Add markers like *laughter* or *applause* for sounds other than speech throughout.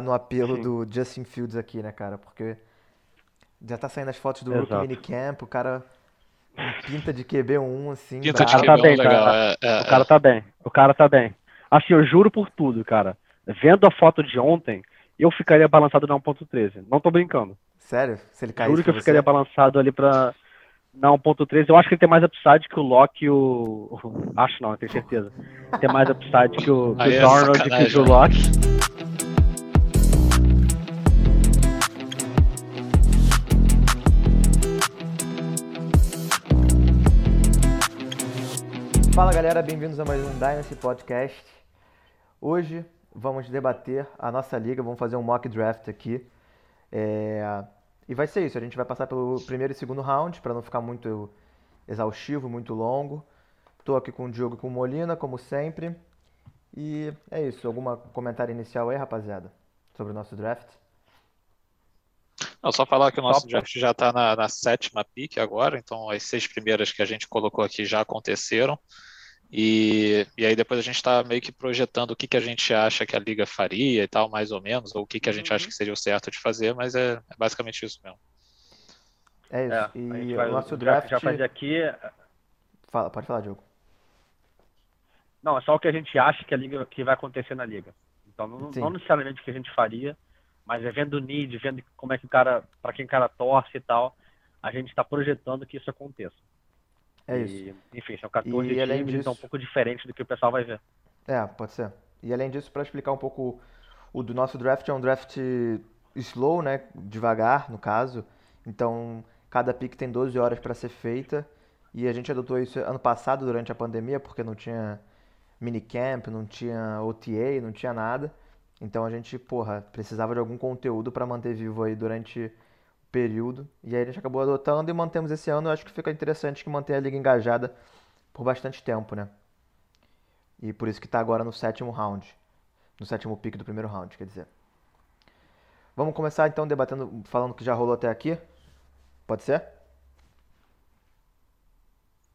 no apelo Sim. do Justin Fields aqui, né, cara? Porque já tá saindo as fotos do Rookie Exato. Minicamp, o cara com pinta de QB1, assim, Pinta de cara brabo. tá QB1 bem, legal. cara. é, é, O cara tá bem. O cara tá bem. Assim, eu juro por tudo, cara. Vendo a foto de ontem, eu ficaria balançado na 1.13. Não tô brincando. Sério? Se ele caísse Juro que eu ficaria você? balançado ali pra. Na 1.13. Eu acho que ele tem mais upside que o Locke e o. Acho não, eu tenho certeza. Tem mais upside que o, que o é Darnold e que o. Drew Locke. Fala galera, bem-vindos a mais um Dynasty Podcast. Hoje vamos debater a nossa liga, vamos fazer um mock draft aqui. É, E vai ser isso, a gente vai passar pelo primeiro e segundo round para não ficar muito exaustivo, muito longo. Estou aqui com o Diogo e com o Molina, como sempre. E é isso, algum comentário inicial aí, rapaziada, sobre o nosso draft? Não, só falar que o nosso Só- draft já está na, na sétima pick agora, então as seis primeiras que a gente colocou aqui já aconteceram. E, e aí depois a gente está meio que projetando o que, que a gente acha que a liga faria e tal, mais ou menos, ou o que, que a gente acha que seria o certo de fazer, mas é, é basicamente isso mesmo. É isso, É, e o vai, nosso draft já fazer aqui. Fala, pode falar, Diogo. Não, é só o que a gente acha que a liga que vai acontecer na liga. Então não, não necessariamente o que a gente faria, mas é vendo o need, vendo como é que o cara, para quem o cara torce e tal, a gente está projetando que isso aconteça. É E, isso. Enfim, são 14 E, times, então é um disso- pouco diferente do que o pessoal vai ver. É, pode ser. E além disso, para explicar um pouco o do nosso draft, é um draft slow, né? Devagar, no caso. Então, cada pick tem 12 horas para ser feita. E a gente adotou isso ano passado, durante a pandemia, porque não tinha minicamp, não tinha OTA, não tinha nada. Então a gente, porra, precisava de algum conteúdo para manter vivo aí durante o período. E aí a gente acabou adotando e mantemos esse ano. Eu acho que fica interessante que manter a liga engajada por bastante tempo, né? E por isso que tá agora no sétimo round. No sétimo pick do primeiro round, quer dizer. Vamos começar então debatendo, falando o que já rolou até aqui? Pode ser?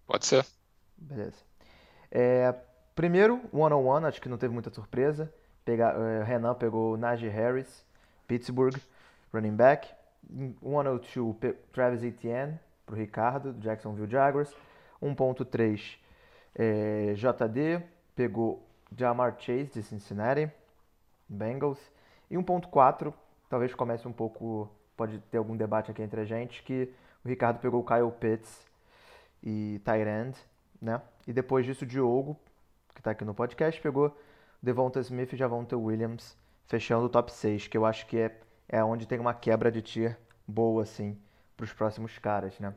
Pode ser? Beleza. É, primeiro, one on one, acho que não teve muita surpresa. É, Renan pegou o Najee Harris, Pittsburgh, running back. Em 102, pe- Travis Etienne pro Ricardo, Jacksonville Jaguars. 1.3, é, JD pegou Jamar Chase de Cincinnati, Bengals. E 1.4, talvez comece um pouco, pode ter algum debate aqui entre a gente, que o Ricardo pegou o Kyle Pitts e Tyrand, né? E depois disso o Diogo, que tá aqui no podcast, pegou Devonta Smith e Javonta Williams, fechando o top 6, que eu acho que é, é onde tem uma quebra de tier boa, assim, pros próximos caras, né?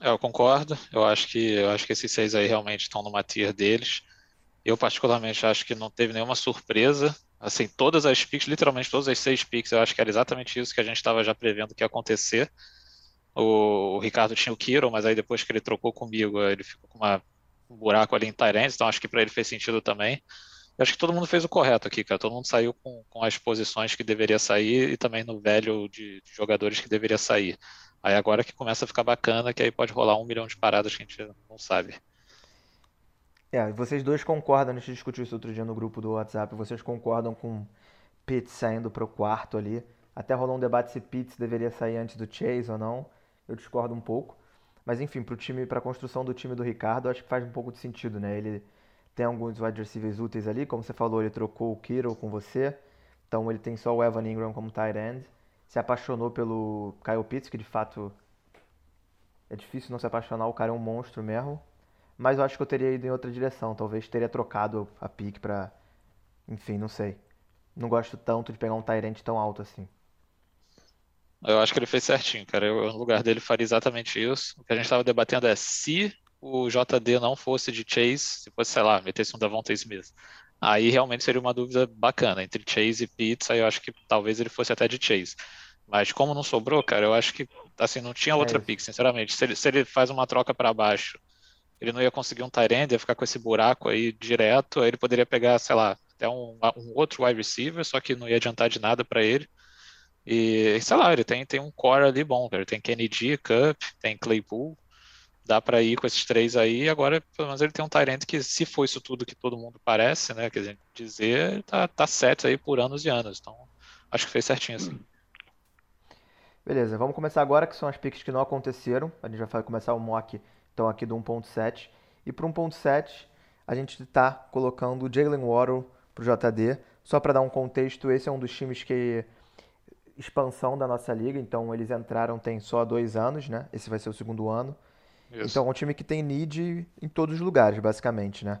É, eu concordo. Eu acho que eu acho que esses seis aí realmente estão numa tier deles. Eu particularmente acho que não teve nenhuma surpresa. Assim, todas as picks, literalmente todas as seis picks, eu acho que era exatamente isso que a gente estava já prevendo que ia acontecer. O, o Ricardo tinha o Kiro, mas aí depois que ele trocou comigo, ele ficou com uma- um buraco ali em Tyrants, então acho que para ele fez sentido também. Eu acho que todo mundo fez o correto aqui, cara. Todo mundo saiu com, com as posições que deveria sair e também no velho de, de jogadores que deveria sair. Aí agora que começa a ficar bacana, que aí pode rolar um milhão de paradas que a gente não sabe. É, vocês dois concordam, a gente discutiu isso outro dia no grupo do WhatsApp, vocês concordam com Pitts saindo pro quarto ali. Até rolou um debate se Pitts deveria sair antes do Chase ou não. Eu discordo um pouco. Mas enfim, pro time, pra construção do time do Ricardo, acho que faz um pouco de sentido, né? Ele tem alguns wide receivers úteis ali, como você falou, ele trocou o Kittle com você. Então ele tem só o Evan Ingram como tight end. Se apaixonou pelo Kyle Pitts, que de fato é difícil não se apaixonar, o cara é um monstro mesmo. Mas eu acho que eu teria ido em outra direção. Talvez teria trocado a pick pra. Enfim, não sei. Não gosto tanto de pegar um Tyrant tão alto assim. Eu acho que ele fez certinho, cara. Eu, no lugar dele, faria exatamente isso. O que a gente estava debatendo é se o JD não fosse de Chase, se fosse, sei lá, metesse um Davonta Smith. Aí realmente seria uma dúvida bacana entre Chase e. Aí eu acho que talvez ele fosse até de Chase. Mas como não sobrou, cara, eu acho que assim não tinha outra isso. pick, sinceramente. Se ele, se ele faz uma troca para baixo, ele não ia conseguir um end, ia ficar com esse buraco aí direto. Aí ele poderia pegar, sei lá, até um, um outro wide receiver, só que não ia adiantar de nada para ele. E sei lá, ele tem, tem um core ali bom, cara. Tem Kennedy, Cup, tem Claypool. dá para ir com esses três aí. Agora, pelo menos, ele tem um Tyrant que, se for isso tudo que todo mundo parece, né? Quer dizer, dizer, tá, tá certo aí por anos e anos. Então, acho que fez certinho assim. Beleza, vamos começar agora, que são as picks que não aconteceram. A gente vai começar o mock, então, aqui do 1.7. E para 1.7, a gente está colocando o Jalen Waddle para o JD. Só para dar um contexto, esse é um dos times que expansão da nossa liga, então eles entraram tem só dois anos, né? Esse vai ser o segundo ano. Isso. Então é um time que tem need em todos os lugares, basicamente, né?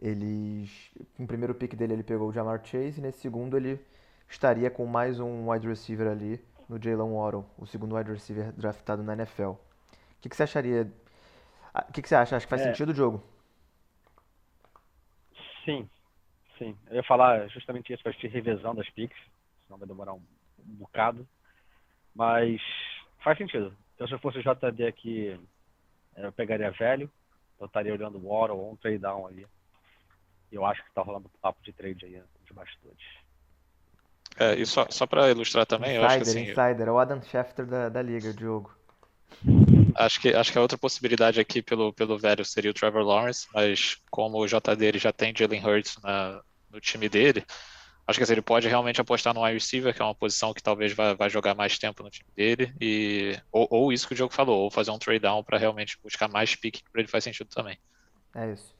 Eles, no primeiro pick dele ele pegou o Jamar Chase e nesse segundo ele estaria com mais um wide receiver ali no Jalen Waddle, o segundo wide receiver draftado na NFL. O que, que você acharia? Ah, o que, que você acha? Acho que faz é. sentido o jogo? Sim, sim. Eu ia falar justamente isso, vai ter revisão das picks, senão vai demorar um um bocado, mas faz sentido. Então, se eu fosse o JD aqui, eu pegaria velho, eu estaria olhando o Waddle ou um trade down ali. Eu acho que está rolando papo de trade aí de bastidores. É, e só, só para ilustrar também, insider, eu acho que assim. Insider, é o Adam Schefter da, da liga, Diogo. Acho que, acho que a outra possibilidade aqui pelo, pelo velho seria o Trevor Lawrence, mas como o JD ele já tem Jalen Hurts na, no time dele, Acho que assim, ele pode realmente apostar no wide receiver, que é uma posição que talvez vai, vai jogar mais tempo no time dele, e ou, ou isso que o Diogo falou, ou fazer um trade down para realmente buscar mais pique, para ele faz sentido também. É isso.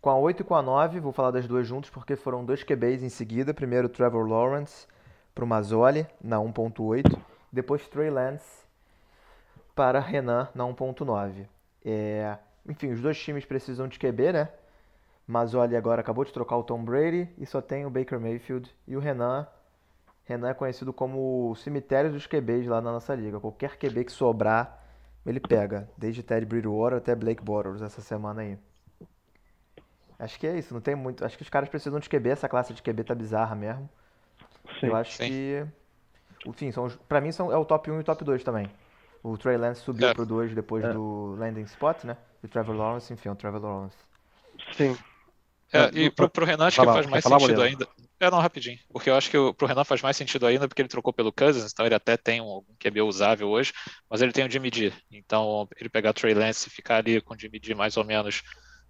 Com a 8 e com a 9, vou falar das duas juntos, porque foram dois QBs em seguida. Primeiro Trevor Lawrence para o Mazzoli, na 1.8. Depois Trey Lance para Renan, na 1.9. É... Enfim, os dois times precisam de QB, né? Mazzoli agora acabou de trocar o Tom Brady e só tem o Baker Mayfield e o Renan. Renan é conhecido como o cemitério dos QBs lá na nossa liga. Qualquer QB que sobrar, ele pega. Desde Ted Bridgewater até Blake Bortles essa semana aí. Acho que é isso, não tem muito. Acho que os caras precisam de QB, essa classe de QB tá bizarra mesmo. Sim, Eu acho sim. que. Enfim, são, pra mim são, é o top 1 e o top 2 também. O Trey Lance subiu é. pro 2 depois é. do landing spot, né? E o Trevor Lawrence, enfim, o Trevor Lawrence. Sim, é, e pro, pro Renan acho que faz mais sentido ainda. É, não, rapidinho. Porque eu acho que o, pro Renan faz mais sentido ainda porque ele trocou pelo Cousins, então ele até tem um QB usável hoje, mas ele tem o Jimmy G. Então, ele pegar o Trey Lance e ficar ali com o Jimmy G mais ou menos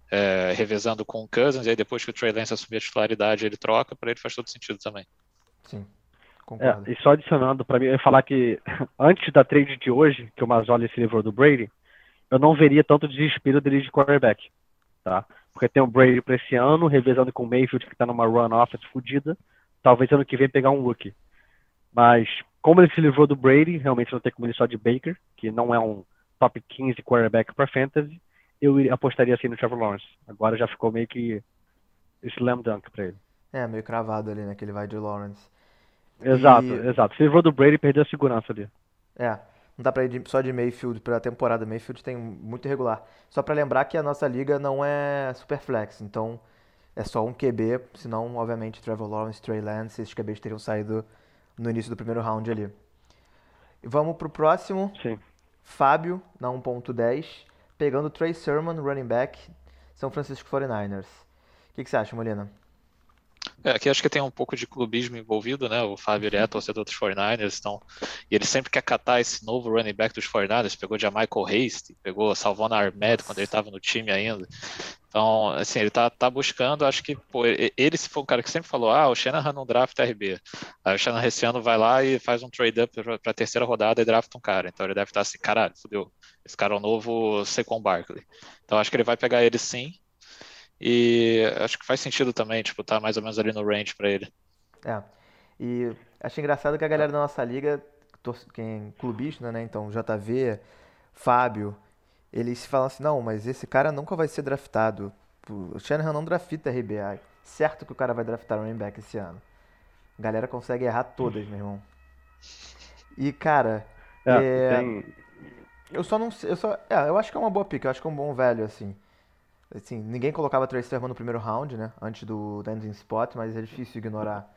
é, revezando com o Cousins, e aí depois que o Trey Lance assumir a titularidade, ele troca, para ele faz todo sentido também. Sim. É, e só adicionando para mim, eu ia falar que antes da trade de hoje, que o Mazzoli se livrou do Brady, eu não veria tanto desespero dele de quarterback, tá? Porque tem o Brady para esse ano, revezando com o Mayfield, que está numa run offense fodida. Talvez ano que vem pegar um rookie. Mas, como ele se livrou do Brady, realmente não tem como ele só de Baker, que não é um top 15 quarterback para fantasy, eu apostaria assim no Trevor Lawrence. Agora já ficou meio que slam dunk para ele. É, meio cravado ali, né, que ele vai de Lawrence. Exato, e... exato. Se livrou do Brady, perdeu a segurança ali. É. Não dá pra ir só de Mayfield pra temporada. Mayfield tem muito irregular. Só para lembrar que a nossa liga não é super flex, então é só um QB, senão, obviamente, Trevor Lawrence, Trey Lance, esses QBs teriam saído no início do primeiro round ali. Vamos pro próximo. Sim. Fábio, na 1.10, pegando Trey Sermon, running back, São Francisco 49ers. O que, que você acha, Molina? É, aqui acho que tem um pouco de clubismo envolvido, né? O Fábio ele é torcedor dos 49ers, então, e ele sempre quer catar esse novo running back dos 49ers, pegou já Michael Hasty, pegou Salvon Ahmed quando ele estava no time ainda. Então, assim, ele tá, tá buscando, acho que, pô, ele se foi um cara que sempre falou, ah, o Shanahan não draft RB. Aí o Shanahan esse ano vai lá e faz um trade-up para a terceira rodada e drafta um cara. Então ele deve estar assim, caralho, fodeu, esse cara é o novo Saquon Barkley. Então acho que ele vai pegar ele sim, e acho que faz sentido também, tipo, tá mais ou menos ali no range para ele. É. E acho engraçado que a galera da nossa liga, quem clubista, né? Então, JV, Fábio, eles falam assim, não, mas esse cara nunca vai ser draftado. O Shanahan não drafta RBI. Certo que o cara vai draftar running back esse ano. A galera consegue errar todas, meu irmão. E, cara, é, é... Tem... eu só não eu só, é, eu acho que é uma boa pick, eu acho que é um bom velho, assim. Assim, ninguém colocava Trace Sermon no primeiro round, né? Antes do landing spot, mas é difícil ignorar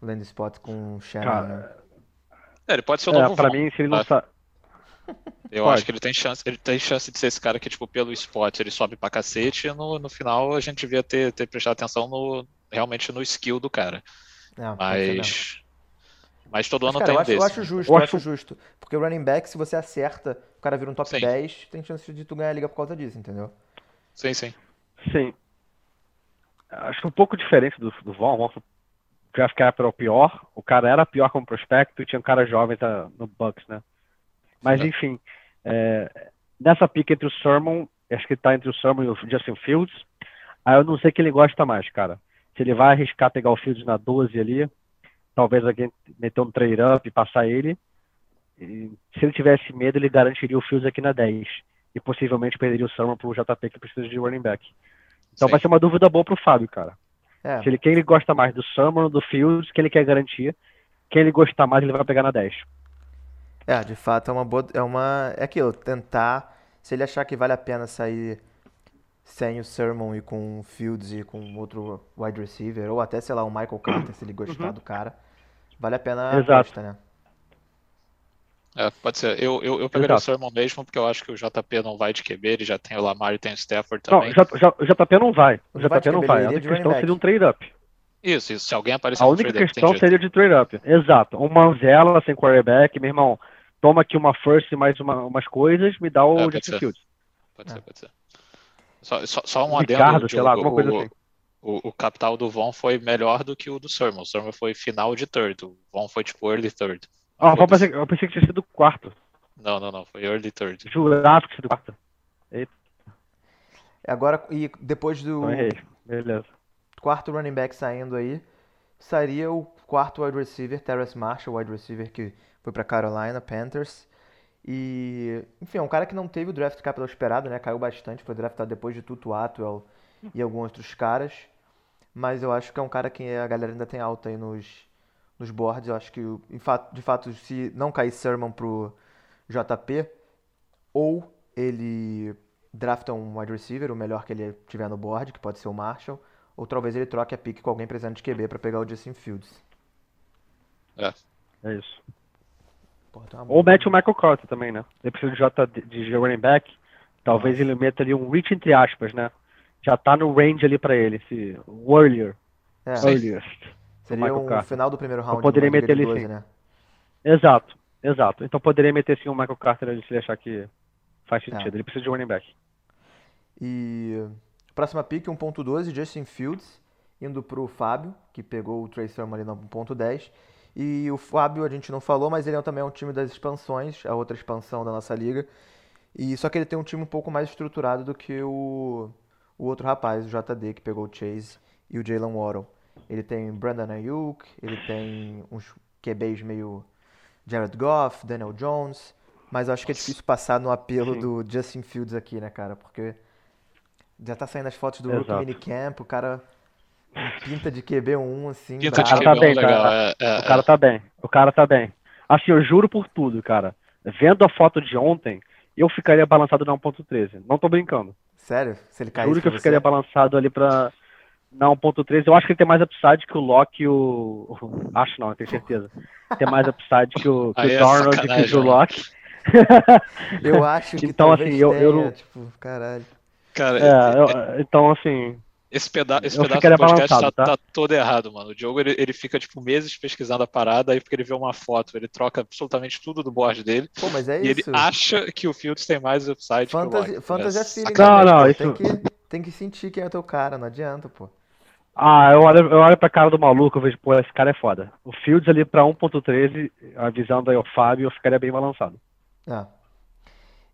o landing spot com o Shannon, né? É, ele pode ser o novo é, pra mim, se ele não sabe... Eu pode. acho que ele tem chance, ele tem chance de ser esse cara que, tipo, pelo spot ele sobe pra cacete e no, no final a gente devia ter, ter prestado atenção no, realmente no skill do cara. Não, mas. Mas todo ano Mas, cara, tem eu um acho, eu desse. acho justo, Eu eu acho- acho justo. Porque o running back, se você acerta, o cara vira um top Sim. 10, tem chance de tu ganhar a liga por causa disso, entendeu? Sim, sim. Sim. Acho que um pouco diferente do, do Von. O Von, draft capital era o pior. O cara era pior como prospecto e tinha um cara jovem tá, no Bucks, né? Mas Sim. enfim, é, nessa pica entre o Sermon, acho que tá entre o Sermon e o Justin Fields. Aí eu não sei quem ele gosta mais, cara. Se ele vai arriscar pegar o Fields na 12 ali, talvez alguém meter um trade up e passar ele. E se ele tivesse medo, ele garantiria o Fields aqui na 10. E possivelmente perderia o Sermon pro JP que precisa de running back. Então Sim. vai ser uma dúvida boa pro Fábio, cara. É, Se ele, quem ele gosta mais do Summer, do Fields, quem ele quer garantir. Quem ele gostar mais, ele vai pegar na 10. é, de fato é uma boa, é uma, é aquilo, tentar, se ele achar que vale a pena sair sem o Sermon e com o Fields e com outro wide receiver, ou até, sei lá, o Michael Carter, se ele gostar do cara, vale a pena a Exato. aposta, né? É, pode ser. Eu, eu, eu pegaria o Exato. Sermon mesmo, porque eu acho que o JP não vai de QB, ele já tem o Lamar e tem o Stafford Não, também. já, já, o JP não vai. O Não JP não QB, vai. A única questão seria um trade-up. Isso, isso. Se alguém aparecer A no única questão seria de trade-up. Exato. Um Manzella sem quarterback, meu irmão. Toma aqui uma first e mais uma- umas coisas, me dá o É, Justin. Fields. Pode ser, pode ser. Só, só, só um adendo, Ricardo, sei lá, alguma coisa o, assim. o, o capital do Von foi melhor do que o do Sermon. O Sermon foi final de third, o Von foi tipo early third. Ah, eu pensei, eu pensei que tinha sido quarto. Não, não, não, foi early third. Jurava que tinha sido quarto. Agora, e depois do Então errei. Beleza. quarto running back saindo aí, sairia o quarto wide receiver, Terrace Marshall, wide receiver que foi pra Carolina Panthers. E, enfim, é um cara que não teve o draft capital esperado, né? Caiu bastante, foi draftado depois de Tutu Atwell e alguns outros caras. Mas eu acho que é um cara que a galera ainda tem alta aí nos, nos boards. Eu acho que, de fato, se não cair Sermon pro JP, ou ele drafta um wide receiver, o melhor que ele tiver no board, que pode ser o Marshall, ou talvez ele troque a pick com alguém precisando de QB pra pegar o Justin Fields. É isso. Porra, Ou mete o Michael Carter também, né? Ele precisa de, J, de running back. Talvez ele meta ali um reach entre aspas, né? Já tá no range ali pra ele, esse Warrior. É, Sim. Earliest. Seria Michael um final do primeiro round poderia numa liga meter ele 12, sim. né? Exato, exato. Então poderia meter sim o Michael Carter ali se ele achar que faz É. sentido. Ele precisa de running back. E próxima pick, 1.12, Justin Fields, indo pro Fábio, que pegou o Trey Sermon ali no 1.10. E o Fábio a gente não falou, mas ele é também é um time das expansões, a outra expansão da nossa liga. E só que ele tem um time um pouco mais estruturado do que o, o outro rapaz, o JD, que pegou o Chase e o Jalen Waddle. Ele tem Brandon Ayuk, ele tem uns QBs meio Jared Goff, Daniel Jones, mas eu acho que é difícil passar no apelo Sim. do Justin Fields aqui, né, cara? Porque já tá saindo as fotos do Rookie Exato. Minicamp, o cara pinta de QB1, assim, Pinta de brabo. tá QB bem, legal. tá. É, é, O cara tá bem. O cara tá bem. Assim, eu juro por tudo, cara. Vendo a foto de ontem, eu ficaria balançado na 1.13. Não tô brincando. Sério? Se ele caísse Juro que eu ficaria você? balançado ali pra. Na 1.13. Eu acho que ele tem mais upside que o Locke e o. Acho não, eu tenho certeza. Tem mais upside que o, que Aí o é Darnold e que o? Locke. *laughs* Eu acho que Então, assim, eu- eu tenha, não- tipo, caralho. Cara, É, eu- então, assim. esse, peda esse eu pedaço do podcast tá, tá? tá todo errado, mano. O Diogo, ele, ele fica, tipo, meses pesquisando a parada, aí porque ele vê uma foto, ele troca absolutamente tudo do board dele, Pô, mas é e ele isso. acha que o Fields tem mais upside que o Fantasy, Locke. fantasy é É feeling, sacanagem. né, Não, não, isso- Tem que, tem que sentir quem é o teu cara, não adianta, pô. Ah, eu olho, eu olho pra cara do maluco, eu vejo, pô, esse cara é foda. O Fields ali pra 1.13, avisando aí o Fábio, eu ficaria bem balançado. Ah.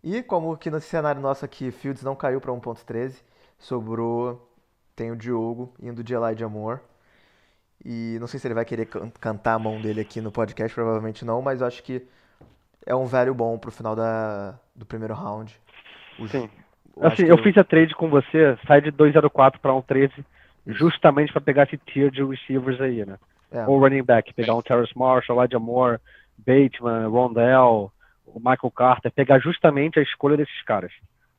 E como que no cenário nosso aqui, Fields não caiu pra 1.13, sobrou, tem o Diogo indo de Elijah Moore. E não sei se ele vai querer can- cantar a mão dele aqui no podcast, provavelmente não, mas eu acho que é um velho bom pro final da, do primeiro round. Sim. eu Assim, que eu fiz a trade com você, sai de 204 pra 113, justamente pra pegar esse tier de receivers aí, né? é, Ou running back, pegar um Terrace Marshall, Elijah Moore, Bateman, Rondell, o Michael Carter, pegar justamente a escolha desses caras.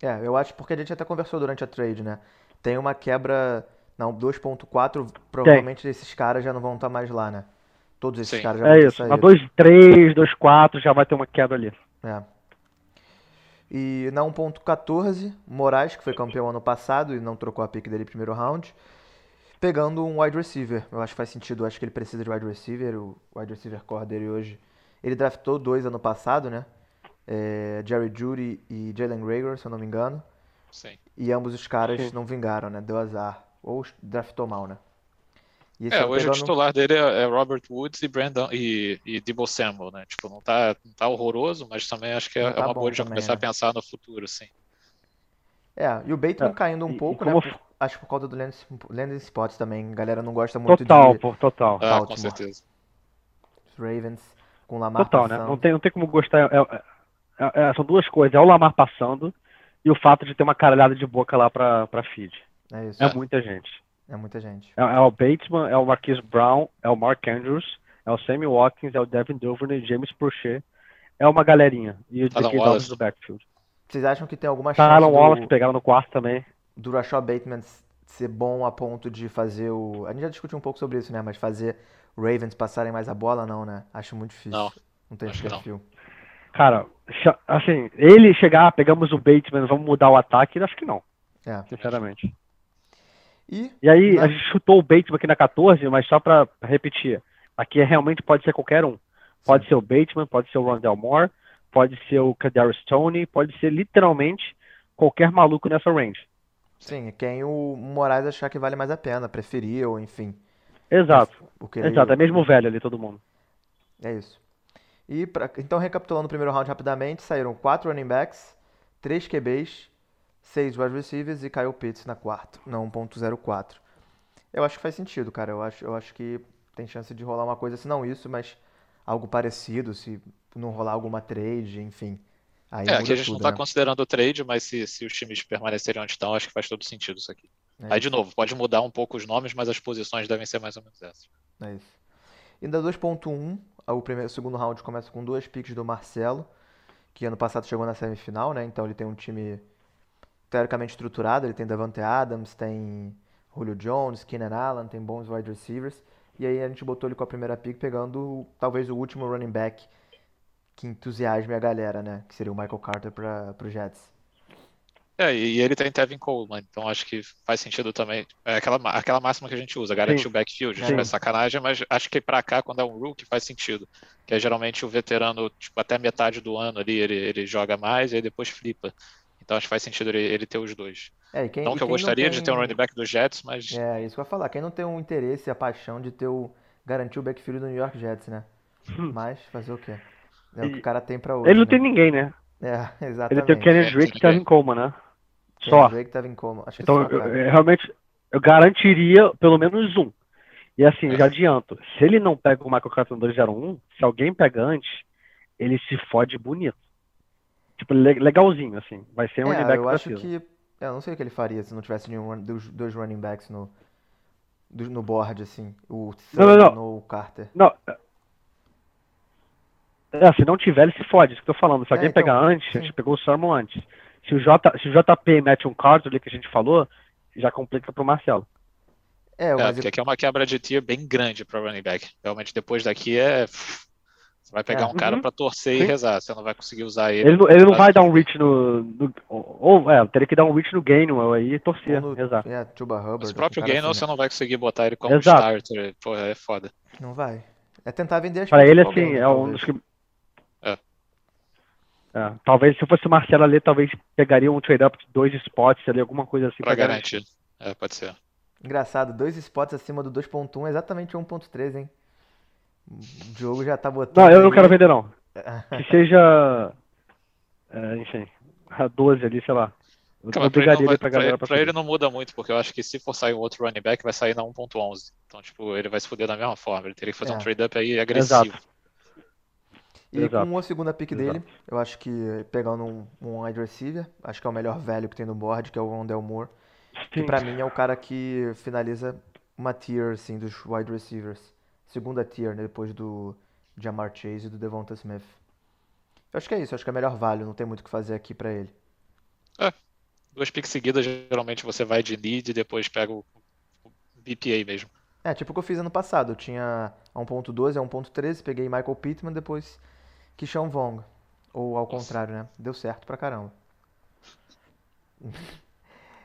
É, eu acho porque a gente até conversou durante a trade, né? Tem uma quebra. Não, 2.4, provavelmente esses caras já não vão estar mais lá, né? Todos esses Sim. caras já vão É ter isso, na saído. 2-3, 2-4 já vai ter uma queda ali. É. E na 1.14, Moraes, que foi campeão ano passado e não trocou a pick dele primeiro round. Pegando um wide receiver. Eu acho que faz sentido. Eu acho que ele precisa de wide receiver. O wide receiver core dele hoje. Ele draftou dois ano passado, né? É, Jerry Judy e Jalen Rager, se eu não me engano. Sim. E ambos os caras Sim. não vingaram, né? Deu azar. Ou draftou mal, né? E É, hoje o pegando- titular dele é é Robert Woods e Brandon e, e Debo Samuel, né? Tipo, não tá, não tá horroroso, mas também acho que é, Não é tá uma boa de já também, começar a né? pensar no futuro, sim. É, e o Bateman É, caindo um e- e pouco, como né? Acho que por causa do landing spots também. A galera não gosta muito Total, de pô, total. Ah, com certeza. Ravens com o Lamar Total, né? passando. Não tem, não tem como gostar. é- é- é- são duas coisas. É o Lamar passando e o fato de ter uma caralhada de boca lá pra, pra feed. É isso. É É. muita gente. É muita gente. É, é o Bateman, é o Marquise Brown, é o Mark Andrews, é o Sammy Watkins, é o Devin Duvernay, James Prochet. É uma galerinha. E o J.K. Wallace. Dobbins do backfield. Vocês acham que tem alguma Tá, chance Alan Wallace do, pegaram no quarto também. Do Rashad Bateman ser bom a ponto de fazer o. A gente já discutiu um pouco sobre isso, né? Mas fazer o Ravens passarem mais a bola, não, né? Acho muito difícil. Não, Não tem esse acho que não. perfil. Cara, assim, ele chegar, pegamos o Bateman, vamos mudar o ataque, acho que não, É. sinceramente. E E aí, Na- a gente chutou o Bateman aqui na 14, mas só pra repetir, aqui é, realmente pode ser qualquer um. Pode ser o Bateman, pode ser o Rondell Moore, pode ser o Kadarius Stoney, pode ser literalmente qualquer maluco nessa range. Sim, quem o Moraes achar que vale mais a pena, preferir, ou enfim. Exato, Porque ele- exato, é mesmo velho ali todo mundo. É isso. E pra- então, recapitulando o primeiro round rapidamente, saíram quatro running backs, três QBs, seis wide receivers e Kyle Pitts na quarta, na 1.04. Eu acho que faz sentido, cara. Eu acho, eu acho que tem chance de rolar uma coisa, se não isso, mas algo parecido, se não rolar alguma trade, enfim. Aí É, aqui a gente não tudo, tá né? considerando o trade, mas se, se os times permanecerem onde estão, acho que faz todo sentido isso aqui. É Aí, de novo, pode mudar um pouco os nomes, mas as posições devem ser mais ou menos essas. É isso. E da 2.1, o primeiro, segundo round começa com duas picks do Marcelo, que ano passado chegou na semifinal, né? Então ele tem um time teoricamente estruturado, ele tem Davante Adams, tem Julio Jones, Keenan Allen, tem bons wide receivers. E aí a gente botou ele com a primeira pick pegando talvez o último running back que entusiasme a galera, né? Que seria o Michael Carter para pro Jets. É, e e ele tem Tevin Coleman, então acho que faz sentido também. É aquela, aquela máxima que a gente usa, garantir Sim. o backfield. Sim. É sacanagem, mas acho que pra cá, quando é um rookie, faz sentido. Que é geralmente o veterano, tipo, até metade do ano ali, ele, ele joga mais e aí depois flipa. Então acho que faz sentido ele, ele ter os dois. É, e quem, Não e que eu gostaria de ter um tem- running back dos Jets, mas É, isso que eu ia falar. Quem não tem um interesse, a paixão de ter o garantir o backfield do New York Jets, né? *laughs* Mas fazer o quê? É o que o cara tem pra hoje, Ele não né? tem ninguém, né? É, *laughs* Ele exatamente. tem o Kenny Drake e tem Tevin Coleman, né? Kenny Só. Drake tava em coma. Acho que Então, só, eu, eu realmente, eu garantiria pelo menos um. E assim, eu já adianto, se ele não pega o Michael Carter no 201, se alguém pega antes, ele se fode bonito. Tipo, le- legalzinho, assim. Vai ser um running É, back eu acho que. é, Eu não sei o que ele faria se não tivesse nenhum dos dois running backs no, no board, assim. O Não, não, não. ou o Carter. Não. É, se não tiver, ele se fode, isso que eu tô falando. Se É, alguém então, pegar antes, a sim. gente pegou o Sermon antes. Se o, J, se o JP mete um Carter ali que a gente falou, já complica pro Marcelo. É, é, porque aqui é uma quebra de tier bem grande para running back. Realmente depois daqui é. Você vai pegar É. um cara Uhum. para torcer e Sim. rezar. Você não vai conseguir usar ele. Ele, não- ele não vai dar um reach no. no- ou, é, teria que dar um reach no Gainwell aí e torcer. ou no, Exato. é, Chuba Hubbard. Mas o próprio Gainwell assim, você não vai conseguir botar ele como Exato. starter. Pô, é foda. né? Não vai. É tentar vender as Pra peças ele, assim, né, é um dos que. É. Talvez se fosse o Marcelo ali, talvez pegaria um trade-up de dois spots ali, alguma coisa assim Pra pra garantir. garantir. É, pode ser. Engraçado, dois spots acima do 2.1 é exatamente 1.3, hein? O Diogo já tá botando. Não, eu não quero vender, não. *laughs* Que seja. é, enfim, a 12 ali, sei lá. Eu Calma, pra ele, não vai- ele pra pra- galera pra ele não muda muito, porque eu acho que se for sair um outro running back, vai sair na 1.11. Então, tipo, ele vai se fuder da mesma forma. Ele teria que fazer É. um trade-up aí agressivo. E Exato. com a segunda pick Exato. dele, eu acho que pegando um, um wide receiver, acho que é o melhor velho que tem no board, que é o Rondell Moore, que Sim. pra mim é o cara que finaliza uma tier, assim, dos wide receivers. Segunda tier, né, depois do Jamar Chase e do Devonta Smith. Eu acho que é isso, acho que é o melhor value, não tem muito o que fazer aqui pra ele. Duas picks seguidas, geralmente você vai de need e depois pega o o BPA mesmo. É, tipo o que eu fiz ano passado, eu tinha a 1.12, a 1.13, peguei Michael Pittman, depois Kishon Vong. Ou ao Nossa. contrário, né? Deu certo pra caramba. *laughs*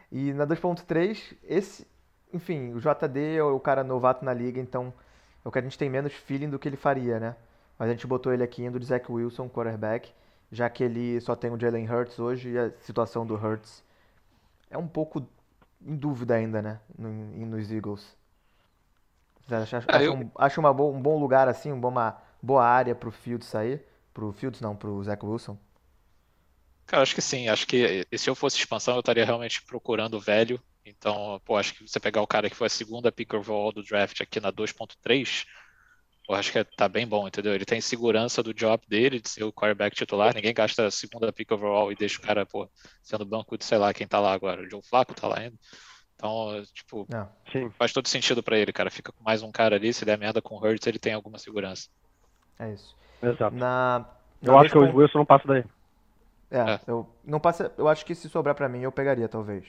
E na 2.3, esse enfim, o JD é o cara novato na liga, então é o que a gente tem menos feeling do que ele faria, né? Mas a gente botou ele aqui indo de Zach Wilson, quarterback, já que ele só tem o Jalen Hurts hoje e a situação do Hurts é um pouco em dúvida ainda, né? No, nos Eagles. Acha, acha, eu... um, acha uma bo, um bom lugar assim, uma boa área pro Fields sair? Pro Fields não, pro Zach Wilson? Cara, acho que sim. Acho que se eu fosse expansão, eu estaria realmente procurando o velho. Então, pô, acho que você pegar o cara que foi a segunda pick overall do draft aqui na 2.3, eu acho que tá bem bom, entendeu? Ele tem segurança do job dele, de ser o quarterback titular. Ninguém gasta a segunda pick overall e deixa o cara, pô, sendo banco de sei lá quem tá lá agora. O Joe Flacco tá lá ainda. Então, tipo, é. faz todo sentido para ele, cara. Fica com mais um cara ali, se der merda com o Hurts, ele tem alguma segurança. É isso. Exato. Na, na eu acho que o Wilson não passa daí. É, é, eu não passa. Eu acho que se sobrar para mim, eu pegaria, talvez.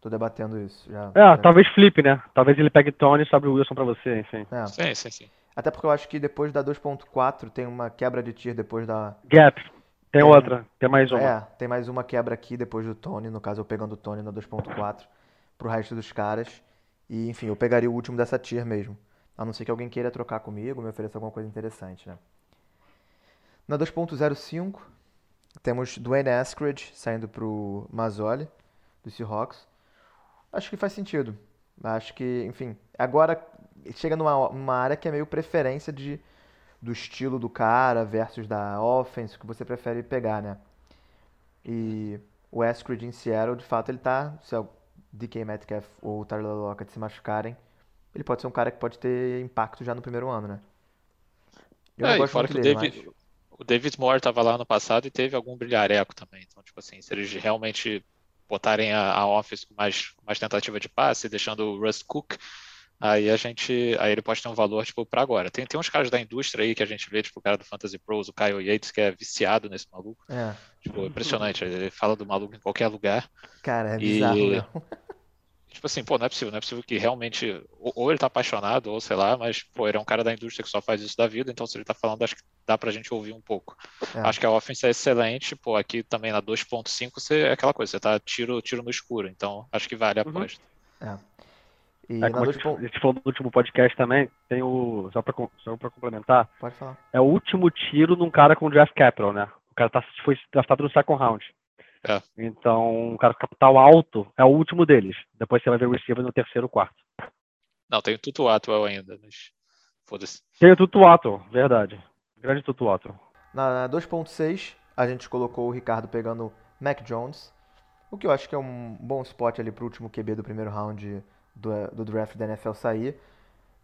Tô debatendo isso. Já, é, já... talvez flip, né? Talvez ele pegue Tony e sobre o Wilson para você, enfim. É. Sim, sim, sim. Até porque eu acho que depois da 2.4 tem uma quebra de tier depois da. Gap. Tem, tem outra, tem mais uma. É, tem mais uma quebra aqui depois do Tony, no caso eu pegando o Tony na 2.4 pro resto dos caras. E enfim, eu pegaria o último dessa tier mesmo. A não ser que alguém queira trocar comigo, me ofereça alguma coisa interessante, né? Na 2.05 temos Dwayne Askridge saindo pro Mazzoli, do Seahawks. Acho que faz sentido. Acho que, enfim, agora chega numa, numa área que é meio preferência de, do estilo do cara versus da offense, que você prefere pegar, né? E o Eskridge em Seattle, de fato, ele tá. Se é o DK Metcalf ou o Tyler Lockett se machucarem, ele pode ser um cara que pode ter impacto já no primeiro ano, né? Eu é, e fora que o David, mas... o David Moore tava lá no passado e teve algum brilhareco também. Então, tipo assim, se eles realmente botarem a, a Office com mais, mais tentativa de passe, deixando o Russ Cook aí a gente, aí ele pode ter um valor, tipo, para agora. Tem, tem uns caras da indústria aí que a gente vê, tipo, o cara do Fantasy Pros, o Kyle Yates, que é viciado nesse maluco. É. Tipo, impressionante, ele fala do maluco em qualquer lugar. Cara, é bizarro, e... Tipo assim, pô, não é possível, não é possível que realmente, ou, ou, ele tá apaixonado, ou sei lá, mas, pô, ele é um cara da indústria que só faz isso da vida, então se ele tá falando, acho que dá pra gente ouvir um pouco. É. Acho que a offense é excelente, pô, aqui também na 2.5 você é aquela coisa, você tá tiro, tiro no escuro, então acho que vale a uhum. aposta. É. E é, como a gente, a gente falou no último podcast também, tem o. Só pra, só pra complementar. Pode falar. É o último tiro num cara com draft capital, né? O cara tá, foi draftado no second round. É. Então, um cara com capital alto é o último deles. Depois você vai ver o receiver no terceiro quarto. Não, tem o Tutu Atwell ainda, mas. Foda-se. Tem o Tutu Atwell, verdade. Grande Tutu Atwell. Na 2.6, a gente colocou o Ricardo pegando Mac Jones. O que eu acho que é um bom spot ali pro último QB do primeiro round do, do draft da NFL sair.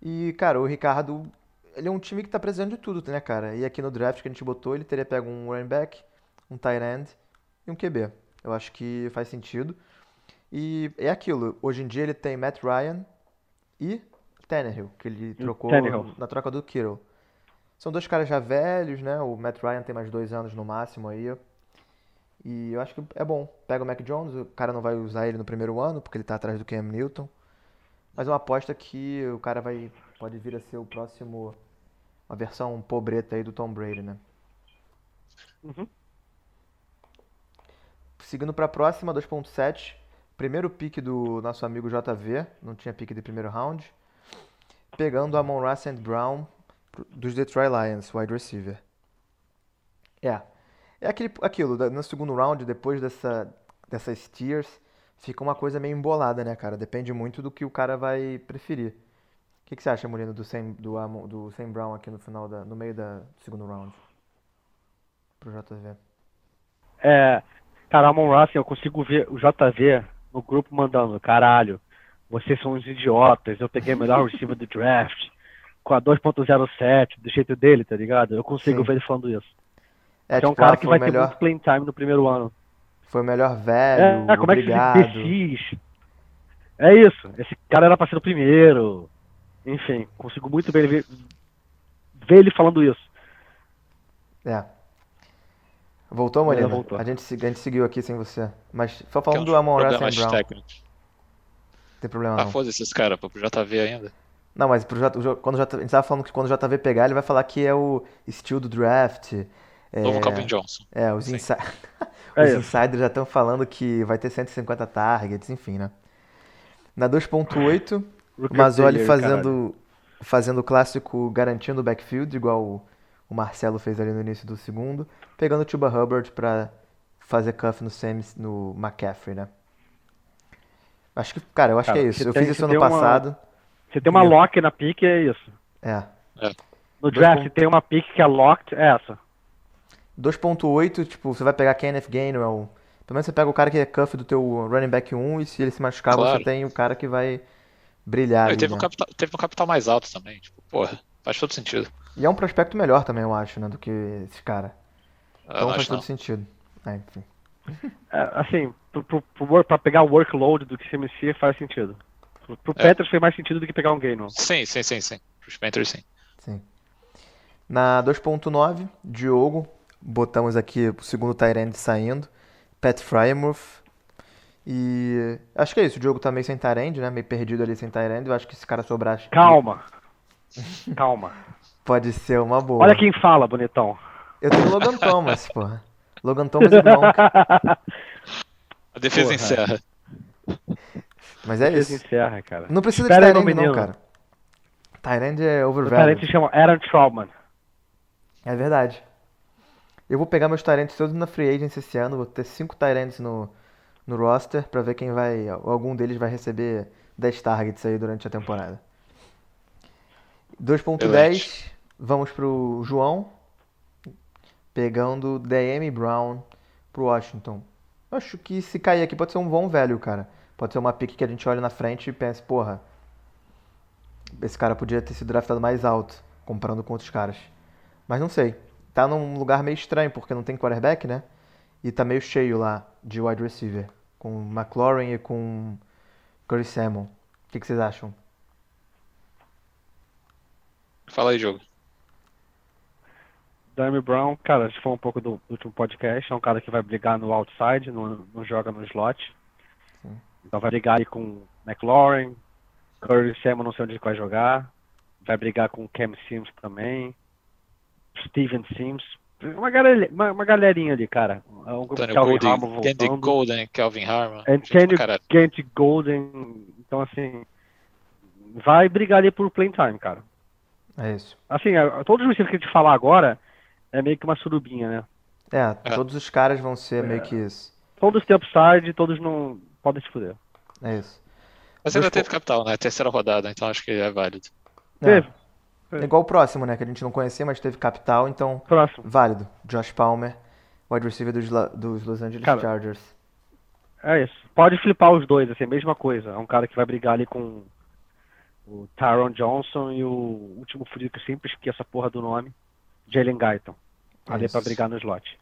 E, cara, o Ricardo, ele é um time que tá precisando de tudo, né, cara? E aqui no draft que a gente botou, ele teria pego um running back, um tight end e um QB. Eu acho que faz sentido. E é aquilo, hoje em dia ele tem Matt Ryan e Tannehill, que ele trocou na troca do Kittle. São dois caras já velhos, né? O Matt Ryan tem mais dois anos no máximo aí. E eu acho que é bom. Pega o Mac Jones, o cara não vai usar ele no primeiro ano, porque ele tá atrás do Cam Newton. Mas uma aposta que o cara vai pode vir a ser o próximo uma versão pobreta aí do Tom Brady, né? Uhum. Seguindo para a próxima, 2.7. Primeiro pique do nosso amigo JV, não tinha pique de primeiro round. Pegando a Monra St. Brown dos Detroit Lions, wide receiver. É. É aquele, aquilo, no segundo round, depois dessa, dessas tiers, fica uma coisa meio embolada, né, cara? Depende muito do que o cara vai preferir. O que, que você acha, Molino, do Sam, do, do Sam Brown aqui no final, da, no meio da segundo round? Pro JV. É, cara, Amon Russell, eu consigo ver o JV no grupo mandando, caralho, vocês são uns idiotas, eu peguei o melhor receiver do draft, com a 2.07, do jeito dele, tá ligado? Eu consigo Sim. ver ele falando isso. É, tipo, é um tipo, cara ah, que vai melhor... ter muito playing time no primeiro ano. Foi o melhor velho, é, como obrigado. é que se É isso, esse cara era pra ser o primeiro. Enfim, consigo muito bem ver, ver ele falando isso. É. Voltou, Molina? Voltou. A, gente, a gente seguiu aqui sem você. Mas só falando do Amon Ra Brown. Técnicos. Tem problema ah, não. Ah, foda esses caras, pro JV ainda. Não, mas pro J, quando J, a gente tava falando que quando o JV pegar, ele vai falar que é o estilo do draft. Novo é, Calvin Johnson. É, os, insi *laughs* é os insiders já estão falando que vai ter 150 targets, enfim, né? Na 2.8, o Mazzoli fazendo, fazendo o clássico garantindo o backfield, igual o, Marcelo fez ali no início do segundo, pegando o Tuba Hubbard pra fazer cuff no Samis, no McCaffrey, né? Acho que, cara, eu acho Cara, que é isso. você Eu tem- fiz isso você ano tem uma- passado. Você tem uma E- lock na pick, é isso. É. No Dois draft tem uma pick que é locked, é essa. 2.8, tipo, você vai pegar Kenneth Gainwell. Pelo menos você pega o cara que é cuff do teu running back 1 e se ele se machucar, você Claro. tem o cara que vai brilhar Ele ali, teve, né? um capital, teve um capital mais alto também. Tipo, porra, faz todo sentido. E é um prospecto melhor também, eu acho, né, do que esse cara. Então faz todo não. sentido. É, enfim. É, assim, pro, pro, pro work- pra pegar o workload do que CMC faz sentido. Pro, pro É. Peters fez mais sentido do que pegar um Gainwell. Sim, sim, sim, sim. Pros Panthers, sim. Sim. Na 2.9, Diogo, botamos aqui o segundo Tyrande saindo, Pat Frymouth. E acho que é isso, o Diogo tá meio sem Tyrande, né? Meio perdido ali sem Tyrande. Eu acho que esse cara sobrar Calma. *laughs* Calma. Pode ser uma boa. Olha quem fala, bonitão. Eu tenho Logan Thomas, porra. Logan Thomas e Gronk. A defesa Porra. encerra. Mas é Defesa isso. encerra, cara. Não precisa de Espera no Tyrande não, menino. cara. Tyrande é overvalued. se chama Aaron Trautman. É verdade. Eu vou pegar meus Tyrants todos na Free Agency esse ano. Vou ter cinco Tyrants no, no roster pra ver quem vai. Algum deles vai receber 10 targets aí durante a temporada. 2.10, Vamos pro João. Pegando DM Brown pro Washington. Acho que se cair aqui pode ser um bom velho, cara. Pode ser uma pick que a gente olha na frente e pensa, porra, esse cara podia ter sido draftado mais alto, comparando com outros caras. Mas não sei. Tá num lugar meio estranho, porque não tem quarterback, né? E tá meio cheio lá de wide receiver. Com McLaurin e com Curry Samuel. O que, que vocês acham? Fala aí, jogo. Dami Brown, cara, se for um pouco do, do último podcast, é um cara que vai brigar no outside, não, não joga no slot. Sim. Então vai brigar aí com McLaurin, Curry Samuel, não sei onde ele vai jogar. Vai brigar com Cam Sims também. Steven Sims. Uma, galera, uma, uma galerinha ali, cara. É um grupo Tony Calvin Golden, Harmon Candy. Golden, Calvin Harmon. Gente. Kent Golden. Então, assim, vai brigar ali por playing time, cara. É isso. Assim, é- todos os que a gente falar agora é meio que uma surubinha, né? É, É. todos os caras vão ser meio que isso. Todos têm upside, todos não podem se fuder. É isso. Mas ainda Dois teve capital, né? Terceira rodada, então acho que é válido. É, Teve. é igual o próximo, né? Que a gente não conhecia, mas teve capital, então Próximo. válido. Josh Palmer, wide receiver dos, La- dos Los Angeles Cara, Chargers. É isso. Pode flipar os dois, assim, mesma coisa. É um cara que vai brigar ali com o Tyron Johnson e o último frio que eu sempre esqueço a porra do nome, Jalen Guyton. Ali Isso. pra brigar no slot.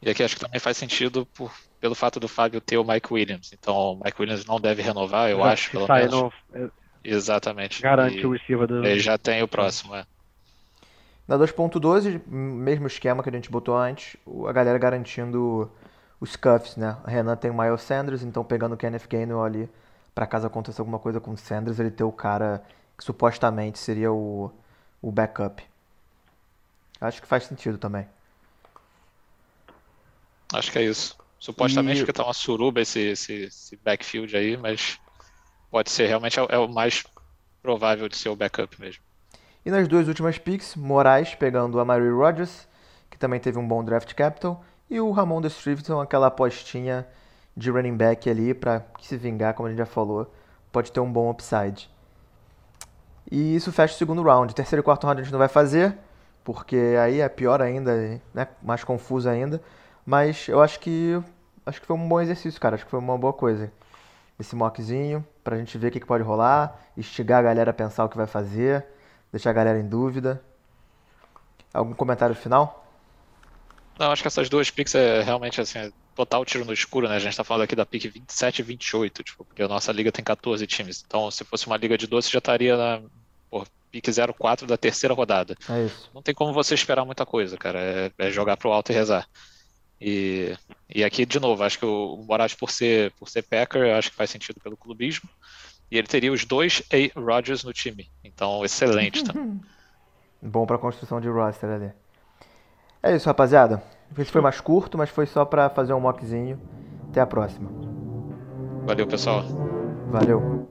E aqui acho que também faz sentido por, pelo fato do Fábio ter o Mike Williams. Então o Mike Williams não deve renovar, eu Já acho, pelo menos. no- é, Exatamente. garante E o receiver do. ele já tem o próximo, é. Na 2.12, mesmo esquema que a gente botou antes, a galera garantindo os cuffs, né? A Renan tem o Miles Sanders, então pegando o Kenneth Gainwell ali, pra caso aconteça alguma coisa com o Sanders, ele ter o cara que supostamente seria o, o backup. Acho que faz sentido também. Acho que é isso. Supostamente E- que tá uma suruba esse, esse, esse backfield aí, mas pode ser, realmente é, o- é o mais provável de ser o backup mesmo. E nas duas últimas picks, Moraes pegando a Mary Rodgers, que também teve um bom draft capital, e o Ramon de Stevenson, aquela apostinha de running back ali pra se vingar, como a gente já falou, pode ter um bom upside. E isso fecha o segundo round. Terceiro e quarto round a gente não vai fazer, porque aí é pior ainda, né? Mais confuso ainda. Mas eu acho que acho que foi um bom exercício, cara. Acho que foi uma boa coisa. Esse mockzinho, pra gente ver o que pode rolar, instigar a galera a pensar o que vai fazer, deixar a galera em dúvida. Algum comentário final? Não, acho que essas duas picks é realmente assim, é total tiro no escuro, né? A gente tá falando aqui da pick 27 e 28, tipo, porque a nossa liga tem 14 times. Então, se fosse uma liga de 12, já estaria na pô, pick 04 da terceira rodada. É isso. Não tem como você esperar muita coisa, cara. É, é jogar pro alto e rezar. E, e aqui, de novo, acho que o Moraes, por ser, por ser Packer, acho que faz sentido pelo clubismo. E ele teria os dois A. Rodgers no time. Então, excelente também. *laughs* Bom pra construção de roster ali. É isso, rapaziada. Esse foi mais curto, mas foi só pra fazer um mockzinho. Até a próxima. Valeu, pessoal. Valeu.